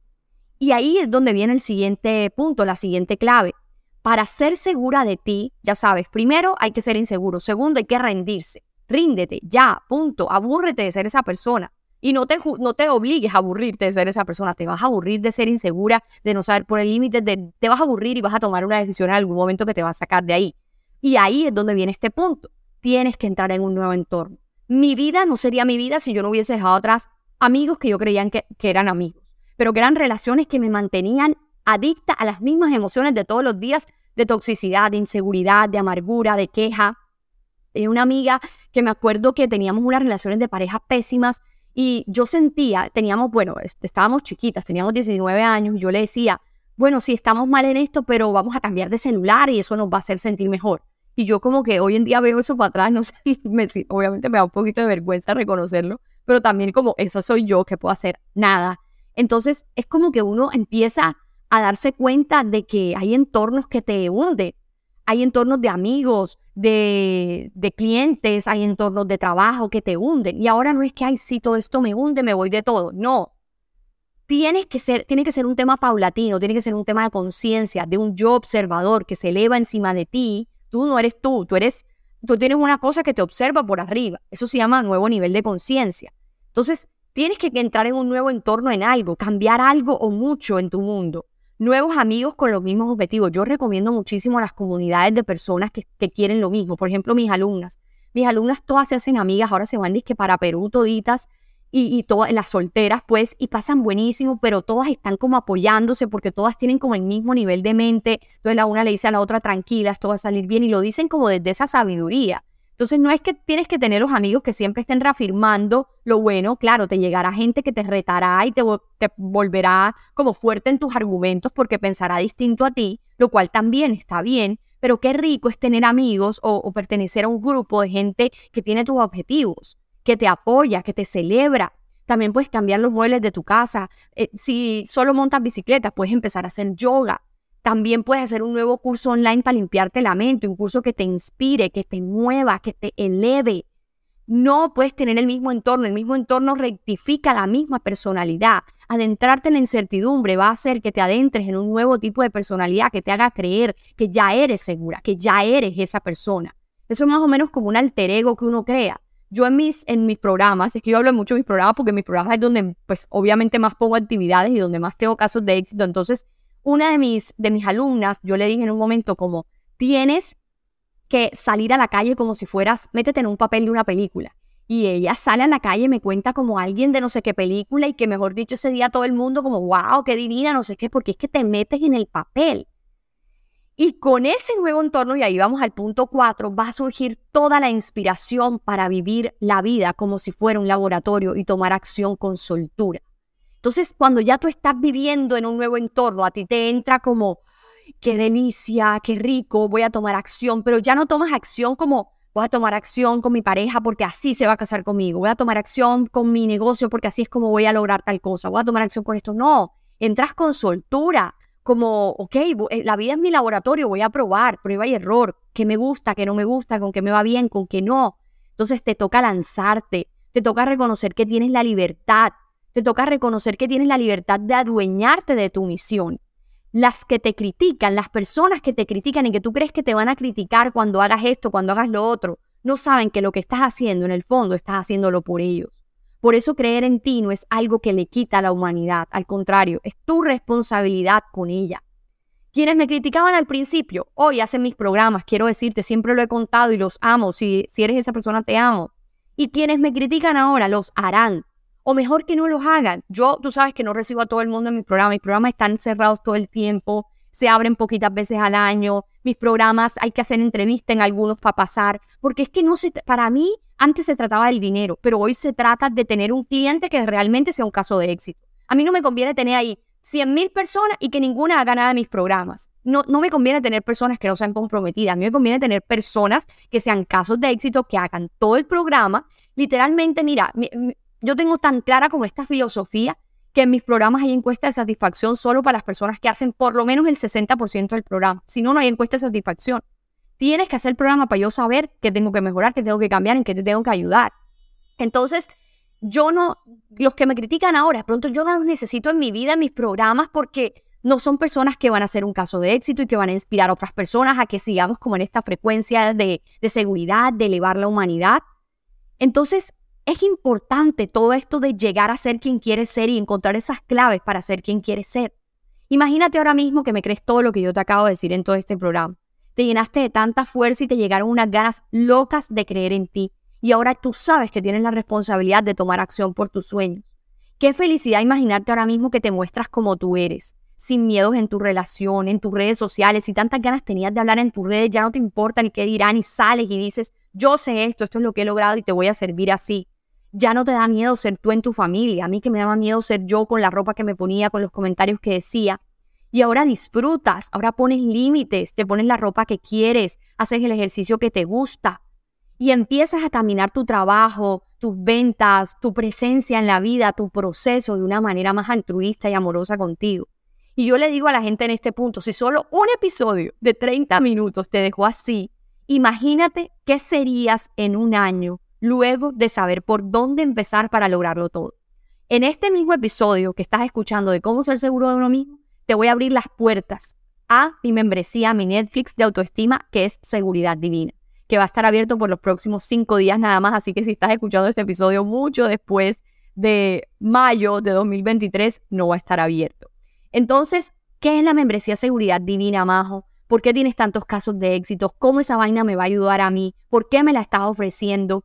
Y ahí es donde viene el siguiente punto, la siguiente clave. Para ser segura de ti, ya sabes, primero hay que ser inseguro, segundo hay que rendirse ríndete, ya, punto, abúrrete de ser esa persona. Y no te, no te obligues a aburrirte de ser esa persona, te vas a aburrir de ser insegura, de no saber por el límite, te vas a aburrir y vas a tomar una decisión en algún momento que te va a sacar de ahí. Y ahí es donde viene este punto. Tienes que entrar en un nuevo entorno. Mi vida no sería mi vida si yo no hubiese dejado atrás amigos que yo creía que, que eran amigos, pero que eran relaciones que me mantenían adicta a las mismas emociones de todos los días de toxicidad, de inseguridad, de amargura, de queja, Tenía una amiga que me acuerdo que teníamos unas relaciones de pareja pésimas y yo sentía, teníamos, bueno, estábamos chiquitas, teníamos 19 años y yo le decía, bueno, sí, estamos mal en esto, pero vamos a cambiar de celular y eso nos va a hacer sentir mejor. Y yo como que hoy en día veo eso para atrás, no sé, me, obviamente me da un poquito de vergüenza reconocerlo, pero también como esa soy yo que puedo hacer nada. Entonces es como que uno empieza a darse cuenta de que hay entornos que te hunden, hay entornos de amigos, de, clientes, hay entornos de trabajo que te hunden. Y ahora no es que, ay, si todo esto me hunde, me voy de todo. No. Tienes que ser, tiene que ser un tema paulatino, tiene que ser un tema de conciencia, de un yo observador que se eleva encima de ti. Tú no eres tú, tú eres, tú tienes una cosa que te observa por arriba. Eso se llama nuevo nivel de conciencia. Entonces, tienes que entrar en un nuevo entorno en algo, cambiar algo o mucho en tu mundo nuevos amigos con los mismos objetivos. Yo recomiendo muchísimo a las comunidades de personas que, quieren lo mismo. Por ejemplo, mis alumnas. Mis alumnas todas se hacen amigas, ahora se van que para Perú toditas y, todas las solteras, pues, y pasan buenísimo, pero todas están como apoyándose porque todas tienen como el mismo nivel de mente. Entonces la una le dice a la otra, tranquila, esto va a salir bien, y lo dicen como desde esa sabiduría. Entonces no es que tienes que tener los amigos que siempre estén reafirmando lo bueno, claro, te llegará gente que te retará y te, volverá como fuerte en tus argumentos porque pensará distinto a ti, lo cual también está bien, pero qué rico es tener amigos o, pertenecer a un grupo de gente que tiene tus objetivos, que te apoya, que te celebra. También puedes cambiar los muebles de tu casa. Eh, si solo montas bicicleta, puedes empezar a hacer yoga. También puedes hacer un nuevo curso online para limpiarte la mente, un curso que te inspire, que te mueva, que te eleve. No puedes tener el mismo entorno, el mismo entorno rectifica la misma personalidad. Adentrarte en la incertidumbre va a hacer que te adentres en un nuevo tipo de personalidad que te haga creer que ya eres segura, que ya eres esa persona. Eso es más o menos como un alter ego que uno crea. Yo en mis, en mis programas, es que yo hablo mucho de mis programas porque mis programas es donde pues obviamente más pongo actividades y donde más tengo casos de éxito. Entonces una de mis, de mis alumnas, yo le dije en un momento como, tienes que salir a la calle como si fueras, métete en un papel de una película. Y ella sale a la calle y me cuenta como alguien de no sé qué película y que mejor dicho ese día todo el mundo como, wow, qué divina, no sé qué, porque es que te metes en el papel. Y con ese nuevo entorno, y ahí vamos al punto cuatro, va a surgir toda la inspiración para vivir la vida como si fuera un laboratorio y tomar acción con soltura. Entonces, cuando ya tú estás viviendo en un nuevo entorno, a ti te entra como, qué delicia, qué rico, voy a tomar acción, pero ya no tomas acción como voy a tomar acción con mi pareja porque así se va a casar conmigo, voy a tomar acción con mi negocio porque así es como voy a lograr tal cosa, voy a tomar acción con esto. No, entras con soltura, como, ok, eh, la vida es mi laboratorio, voy a probar, prueba y error, qué me gusta, qué no me gusta, con qué me va bien, con qué no. Entonces te toca lanzarte, te toca reconocer que tienes la libertad, te toca reconocer que tienes la libertad de adueñarte de tu misión. Las que te critican, las personas que te critican y que tú crees que te van a criticar cuando hagas esto, cuando hagas lo otro, no saben que lo que estás haciendo en el fondo estás haciéndolo por ellos. Por eso creer en ti no es algo que le quita a la humanidad, al contrario, es tu responsabilidad con ella. Quienes me criticaban al principio, hoy hacen mis programas, quiero decirte, siempre lo he contado y los amo, si, si eres esa persona te amo. Y quienes me critican ahora los harán, o mejor que no los hagan. Yo, tú sabes que no recibo a todo el mundo en mis programas, mis programas están cerrados todo el tiempo, se abren poquitas veces al año, mis programas hay que hacer entrevista en algunos para pasar, porque es que no se, para mí antes se trataba del dinero, pero hoy se trata de tener un cliente que realmente sea un caso de éxito. A mí no me conviene tener ahí 100 mil personas y que ninguna haga nada de mis programas. No, no me conviene tener personas que no sean comprometidas. A mí me conviene tener personas que sean casos de éxito, que hagan todo el programa. Literalmente, mira, yo tengo tan clara como esta filosofía que en mis programas hay encuesta de satisfacción solo para las personas que hacen por lo menos el 60% del programa. Si no, no hay encuesta de satisfacción. Tienes que hacer el programa para yo saber qué tengo que mejorar, qué tengo que cambiar, en qué te tengo que ayudar. Entonces, yo no, los que me critican ahora, pronto yo los necesito en mi vida, en mis programas, porque no son personas que van a ser un caso de éxito y que van a inspirar a otras personas a que sigamos como en esta frecuencia de, de seguridad, de elevar la humanidad. Entonces, es importante todo esto de llegar a ser quien quieres ser y encontrar esas claves para ser quien quieres ser. Imagínate ahora mismo que me crees todo lo que yo te acabo de decir en todo este programa. Te llenaste de tanta fuerza y te llegaron unas ganas locas de creer en ti. Y ahora tú sabes que tienes la responsabilidad de tomar acción por tus sueños. Qué felicidad imaginarte ahora mismo que te muestras como tú eres, sin miedos en tu relación, en tus redes sociales. y tantas ganas tenías de hablar en tus redes, ya no te importa ni qué dirán y sales y dices, yo sé esto, esto es lo que he logrado y te voy a servir así. Ya no te da miedo ser tú en tu familia. A mí que me daba miedo ser yo con la ropa que me ponía, con los comentarios que decía. Y ahora disfrutas, ahora pones límites, te pones la ropa que quieres, haces el ejercicio que te gusta y empiezas a caminar tu trabajo, tus ventas, tu presencia en la vida, tu proceso de una manera más altruista y amorosa contigo. Y yo le digo a la gente en este punto, si solo un episodio de 30 minutos te dejó así, imagínate qué serías en un año luego de saber por dónde empezar para lograrlo todo. En este mismo episodio que estás escuchando de cómo ser seguro de uno mismo, te voy a abrir las puertas a mi membresía, mi Netflix de autoestima, que es Seguridad Divina, que va a estar abierto por los próximos cinco días nada más. Así que si estás escuchando este episodio mucho después de mayo de 2023, no va a estar abierto. Entonces, ¿qué es la membresía Seguridad Divina, Majo? ¿Por qué tienes tantos casos de éxito? ¿Cómo esa vaina me va a ayudar a mí? ¿Por qué me la estás ofreciendo?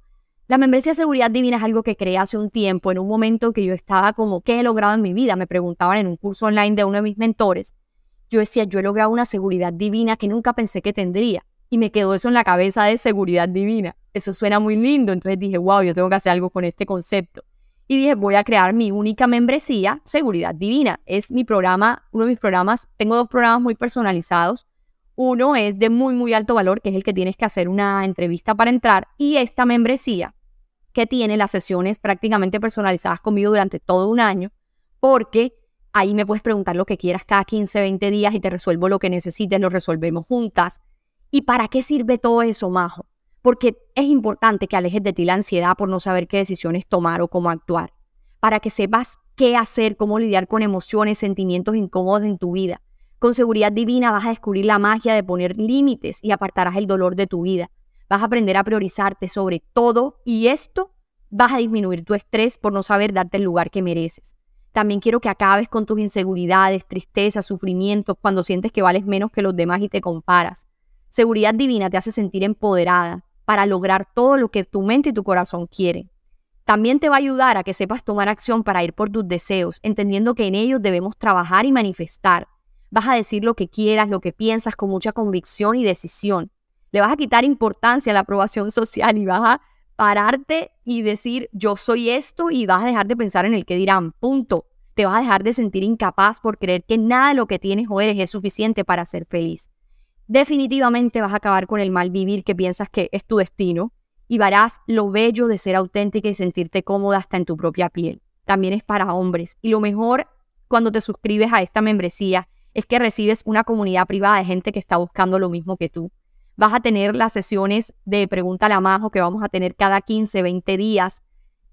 La membresía de seguridad divina es algo que creé hace un tiempo, en un momento que yo estaba como, ¿qué he logrado en mi vida? Me preguntaban en un curso online de uno de mis mentores. Yo decía, yo he logrado una seguridad divina que nunca pensé que tendría. Y me quedó eso en la cabeza de seguridad divina. Eso suena muy lindo. Entonces dije, wow, yo tengo que hacer algo con este concepto. Y dije, voy a crear mi única membresía, Seguridad Divina. Es mi programa, uno de mis programas. Tengo dos programas muy personalizados. Uno es de muy, muy alto valor, que es el que tienes que hacer una entrevista para entrar. Y esta membresía, que tiene las sesiones prácticamente personalizadas conmigo durante todo un año, porque ahí me puedes preguntar lo que quieras cada 15, 20 días y te resuelvo lo que necesites, lo resolvemos juntas. ¿Y para qué sirve todo eso, Majo? Porque es importante que alejes de ti la ansiedad por no saber qué decisiones tomar o cómo actuar, para que sepas qué hacer, cómo lidiar con emociones, sentimientos incómodos en tu vida con seguridad divina vas a descubrir la magia de poner límites y apartarás el dolor de tu vida. Vas a aprender a priorizarte sobre todo y esto vas a disminuir tu estrés por no saber darte el lugar que mereces. También quiero que acabes con tus inseguridades, tristezas, sufrimientos cuando sientes que vales menos que los demás y te comparas. Seguridad divina te hace sentir empoderada para lograr todo lo que tu mente y tu corazón quieren. También te va a ayudar a que sepas tomar acción para ir por tus deseos, entendiendo que en ellos debemos trabajar y manifestar vas a decir lo que quieras, lo que piensas con mucha convicción y decisión. Le vas a quitar importancia a la aprobación social y vas a pararte y decir yo soy esto y vas a dejar de pensar en el que dirán, punto. Te vas a dejar de sentir incapaz por creer que nada de lo que tienes o eres es suficiente para ser feliz. definitivamente vas a acabar con el mal vivir que piensas que es tu destino y verás lo bello de ser auténtica y sentirte cómoda hasta en tu propia piel. También es para hombres. Y lo mejor cuando te suscribes a esta membresía es que recibes una comunidad privada de gente que está buscando lo mismo que tú. Vas a tener las sesiones de Pregunta a la Majo que vamos a tener cada 15, 20 días.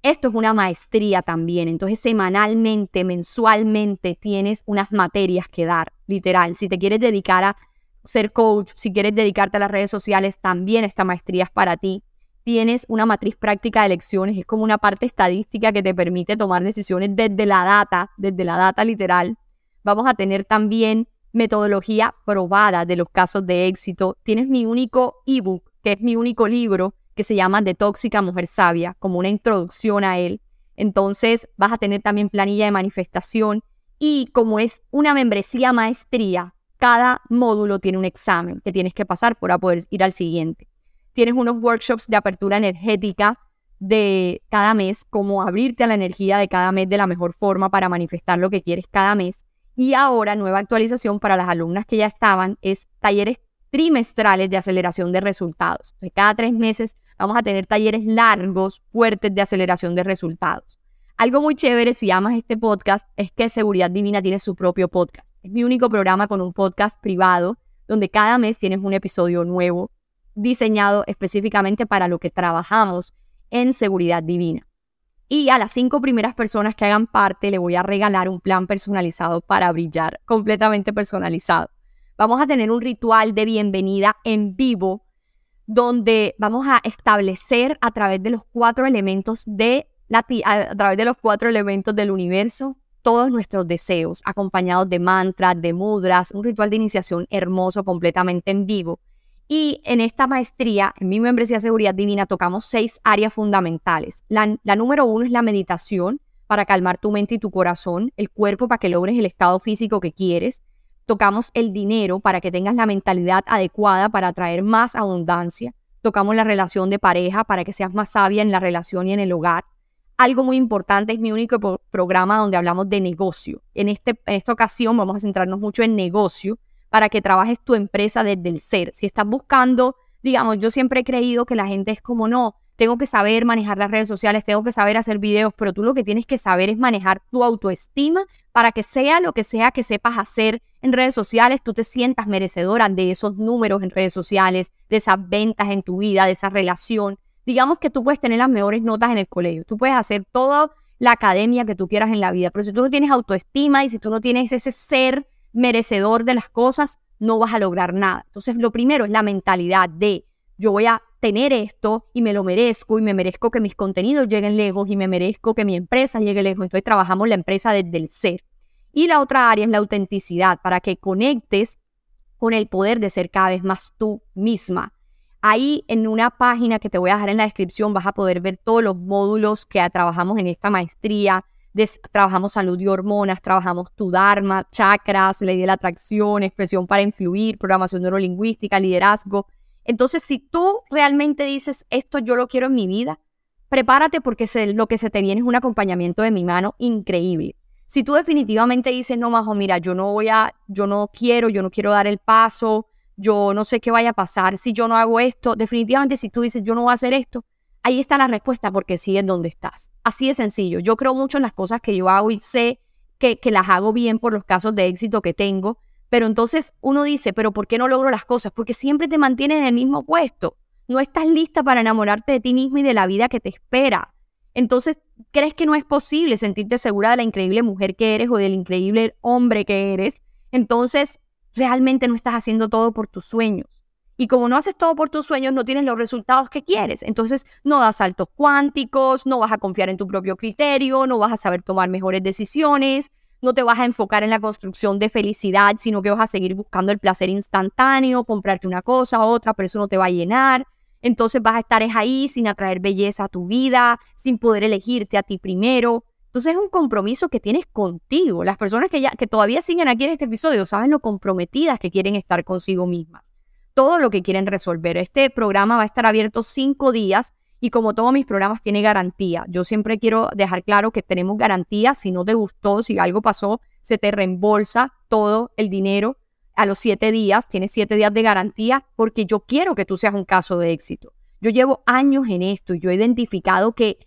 Esto es una maestría también, entonces semanalmente, mensualmente tienes unas materias que dar, literal. Si te quieres dedicar a ser coach, si quieres dedicarte a las redes sociales, también esta maestría es para ti. Tienes una matriz práctica de lecciones, es como una parte estadística que te permite tomar decisiones desde la data, desde la data literal. Vamos a tener también metodología probada de los casos de éxito. Tienes mi único ebook, que es mi único libro, que se llama De Tóxica Mujer Sabia, como una introducción a él. Entonces vas a tener también planilla de manifestación y como es una membresía maestría, cada módulo tiene un examen que tienes que pasar para poder ir al siguiente. Tienes unos workshops de apertura energética de cada mes, como abrirte a la energía de cada mes de la mejor forma para manifestar lo que quieres cada mes. Y ahora, nueva actualización para las alumnas que ya estaban, es talleres trimestrales de aceleración de resultados. cada tres meses vamos a tener talleres largos, fuertes de aceleración de resultados. Algo muy chévere si amas este podcast es que Seguridad Divina tiene su propio podcast. Es mi único programa con un podcast privado donde cada mes tienes un episodio nuevo diseñado específicamente para lo que trabajamos en Seguridad Divina. Y a las cinco primeras personas que hagan parte le voy a regalar un plan personalizado para brillar, completamente personalizado. Vamos a tener un ritual de bienvenida en vivo donde vamos a establecer a través de los cuatro elementos de a, través de los cuatro elementos del universo todos nuestros deseos, acompañados de mantras, de mudras, un ritual de iniciación hermoso, completamente en vivo. Y en esta maestría, en mi membresía de Seguridad Divina, tocamos seis áreas fundamentales. La, la número uno es la meditación para calmar tu mente y tu corazón, el cuerpo para que logres el estado físico que quieres. Tocamos el dinero para que tengas la mentalidad adecuada para atraer más abundancia. Tocamos la relación de pareja para que seas más sabia en la relación y en el hogar algo muy importante, es mi único programa donde hablamos de negocio. En, este, en esta ocasión vamos a centrarnos mucho en negocio para que trabajes tu empresa desde el ser. Si estás buscando, digamos, yo siempre he creído que la gente es como, no, tengo que saber manejar las redes sociales, tengo que saber hacer videos, pero tú lo que tienes que saber es manejar tu autoestima para que sea lo que sea que sepas hacer en redes sociales, tú te sientas merecedora de esos números en redes sociales, de esas ventas en tu vida, de esa relación digamos que tú puedes tener las mejores notas en el colegio, tú puedes hacer toda la academia que tú quieras en la vida, pero si tú no tienes autoestima y si tú no tienes ese ser merecedor de las cosas, no vas a lograr nada. Entonces, lo primero es la mentalidad de yo voy a tener esto y me lo merezco y me merezco que mis contenidos lleguen lejos y me merezco que mi empresa llegue lejos. Entonces, trabajamos la empresa desde el ser. Y la otra área es la autenticidad, para que conectes con el poder de ser cada vez más tú misma. Ahí en una página que te voy a dejar en la descripción vas a poder ver todos los módulos que trabajamos en esta maestría. Trabajamos salud y hormonas, trabajamos tu dharma, chakras, ley de la atracción, expresión para influir, programación neurolingüística, liderazgo. Entonces, si tú realmente dices, esto yo lo quiero en mi vida, prepárate porque lo que se te viene es un acompañamiento de mi mano increíble. Si tú definitivamente dices, no, Majo, mira, yo no voy a, yo no quiero, yo no quiero dar el paso, yo no sé qué vaya a pasar si yo no hago esto. Definitivamente si tú dices yo no voy a hacer esto, ahí está la respuesta porque sí es donde estás. Así de sencillo. Yo creo mucho en las cosas que yo hago y sé que, las hago bien por los casos de éxito que tengo. Pero entonces uno dice, pero ¿por qué no logro las cosas? Porque siempre te mantienen en el mismo puesto. No estás lista para enamorarte de ti mismo y de la vida que te espera. Entonces, ¿crees que no es posible sentirte segura de la increíble mujer que eres o del increíble hombre que eres? Entonces, realmente no estás haciendo todo por tus sueños. Y como no haces todo por tus sueños, no tienes los resultados que quieres. Entonces no das saltos cuánticos, no vas a confiar en tu propio criterio, no vas a saber tomar mejores decisiones, no te vas a enfocar en la construcción de felicidad, sino que vas a seguir buscando el placer instantáneo, comprarte una cosa otra, pero eso no te va a llenar. Entonces vas a estar ahí sin atraer belleza a tu vida, sin poder elegirte a ti primero. Entonces es un compromiso que tienes contigo. Las personas que, ya, que todavía siguen aquí en este episodio saben lo comprometidas que quieren estar consigo mismas. Todo lo que quieren resolver. Este programa va a estar abierto cinco días y como todos mis programas tiene garantía. Yo siempre quiero dejar claro que tenemos garantía. Si no te gustó, si algo pasó, se te reembolsa todo el dinero a los siete días, tienes siete días de garantía porque yo quiero que tú seas un caso de éxito. Yo llevo años en esto y yo he identificado que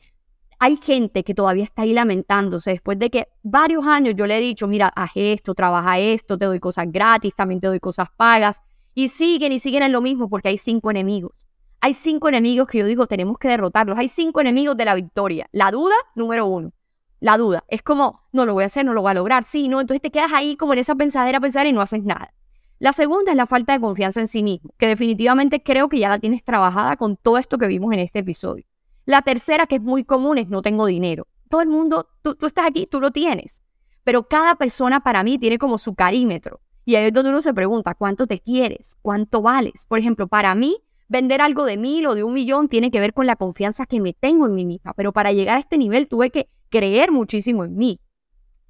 hay gente que todavía está ahí lamentándose después de que varios años yo le he dicho, mira, haz esto, trabaja esto, te doy cosas gratis, también te doy cosas pagas. Y siguen y siguen en lo mismo porque hay cinco enemigos. Hay cinco enemigos que yo digo, tenemos que derrotarlos. Hay cinco enemigos de la victoria. La duda, número uno. La duda. Es como, no lo voy a hacer, no lo voy a lograr. Sí, no. Entonces te quedas ahí como en esa pensadera, pensar y no haces nada. La segunda es la falta de confianza en sí mismo, que definitivamente creo que ya la tienes trabajada con todo esto que vimos en este episodio. La tercera, que es muy común, es no tengo dinero. Todo el mundo, tú, tú estás aquí, tú lo tienes. Pero cada persona para mí tiene como su carímetro. Y ahí es donde uno se pregunta, ¿cuánto te quieres? ¿Cuánto vales? Por ejemplo, para mí, vender algo de mil o de un millón tiene que ver con la confianza que me tengo en mí misma. Pero para llegar a este nivel tuve que creer muchísimo en mí.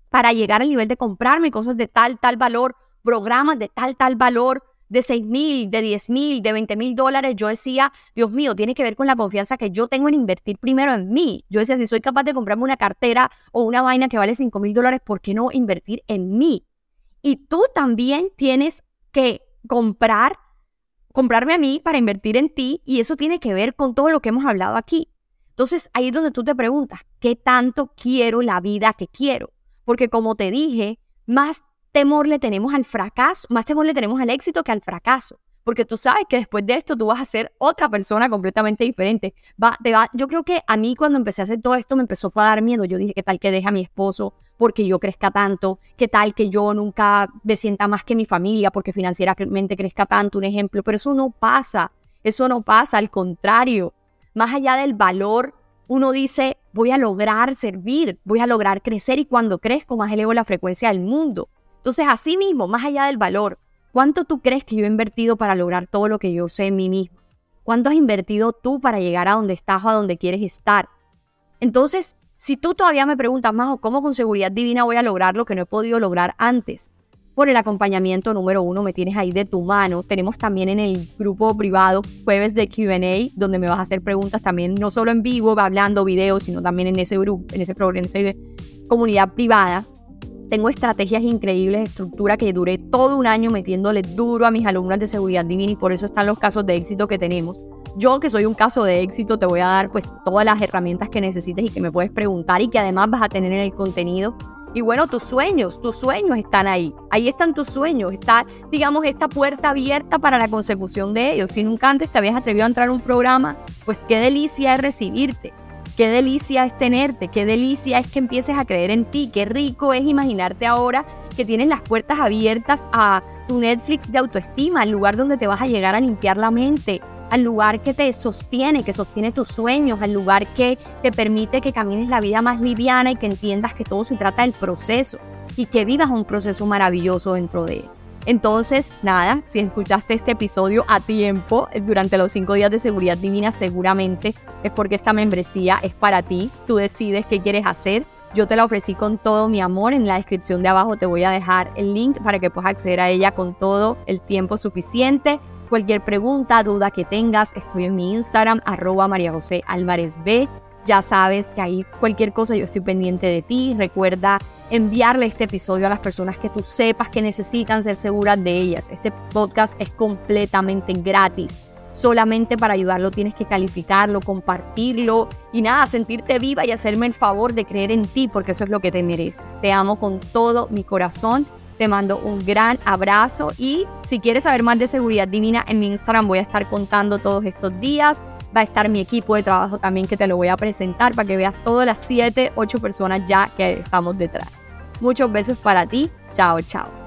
Para llegar al nivel de comprarme cosas de tal, tal valor, programas de tal, tal valor, de 6 mil, de 10 mil, de 20 mil dólares, yo decía, Dios mío, tiene que ver con la confianza que yo tengo en invertir primero en mí. Yo decía, si soy capaz de comprarme una cartera o una vaina que vale 5 mil dólares, ¿por qué no invertir en mí? Y tú también tienes que comprar, comprarme a mí para invertir en ti y eso tiene que ver con todo lo que hemos hablado aquí. Entonces ahí es donde tú te preguntas, ¿qué tanto quiero la vida que quiero? Porque como te dije, más temor le tenemos al fracaso, más temor le tenemos al éxito que al fracaso. Porque tú sabes que después de esto tú vas a ser otra persona completamente diferente. Va, te va, yo creo que a mí cuando empecé a hacer todo esto me empezó a dar miedo. Yo dije, ¿qué tal que deje a mi esposo porque yo crezca tanto? ¿Qué tal que yo nunca me sienta más que mi familia porque financieramente crezca tanto? Un ejemplo. Pero eso no pasa. Eso no pasa. Al contrario. Más allá del valor, uno dice, voy a lograr servir, voy a lograr crecer y cuando crezco más elevo la frecuencia del mundo. Entonces, así mismo, más allá del valor, ¿cuánto tú crees que yo he invertido para lograr todo lo que yo sé en mí mismo? ¿Cuánto has invertido tú para llegar a donde estás o a donde quieres estar? Entonces, si tú todavía me preguntas más, ¿cómo con seguridad divina voy a lograr lo que no he podido lograr antes? Por el acompañamiento número uno, me tienes ahí de tu mano. Tenemos también en el grupo privado jueves de QA, donde me vas a hacer preguntas también, no solo en vivo, hablando videos, sino también en ese grupo, en ese programa, en esa comunidad privada tengo estrategias increíbles estructura que duré todo un año metiéndole duro a mis alumnas de seguridad divina y por eso están los casos de éxito que tenemos. Yo que soy un caso de éxito te voy a dar pues todas las herramientas que necesites y que me puedes preguntar y que además vas a tener en el contenido. Y bueno, tus sueños, tus sueños están ahí. Ahí están tus sueños. Está, digamos, esta puerta abierta para la consecución de ellos. Si nunca antes te habías atrevido a entrar a un programa, pues qué delicia es recibirte. Qué delicia es tenerte, qué delicia es que empieces a creer en ti, qué rico es imaginarte ahora que tienes las puertas abiertas a tu Netflix de autoestima, al lugar donde te vas a llegar a limpiar la mente, al lugar que te sostiene, que sostiene tus sueños, al lugar que te permite que camines la vida más liviana y que entiendas que todo se trata del proceso y que vivas un proceso maravilloso dentro de él. Entonces, nada, si escuchaste este episodio a tiempo eh, durante los cinco días de seguridad divina, seguramente es porque esta membresía es para ti. Tú decides qué quieres hacer. Yo te la ofrecí con todo mi amor. En la descripción de abajo te voy a dejar el link para que puedas acceder a ella con todo el tiempo suficiente. Cualquier pregunta, duda que tengas, estoy en mi Instagram, arroba María José Álvarez B. Ya sabes que ahí cualquier cosa yo estoy pendiente de ti. Recuerda enviarle este episodio a las personas que tú sepas que necesitan ser seguras de ellas. Este podcast es completamente gratis. Solamente para ayudarlo tienes que calificarlo, compartirlo y nada, sentirte viva y hacerme el favor de creer en ti porque eso es lo que te mereces. Te amo con todo mi corazón. Te mando un gran abrazo y si quieres saber más de seguridad divina en mi Instagram voy a estar contando todos estos días va a estar mi equipo de trabajo también que te lo voy a presentar para que veas todas las 7, 8 personas ya que estamos detrás. Muchos besos para ti. Chao, chao.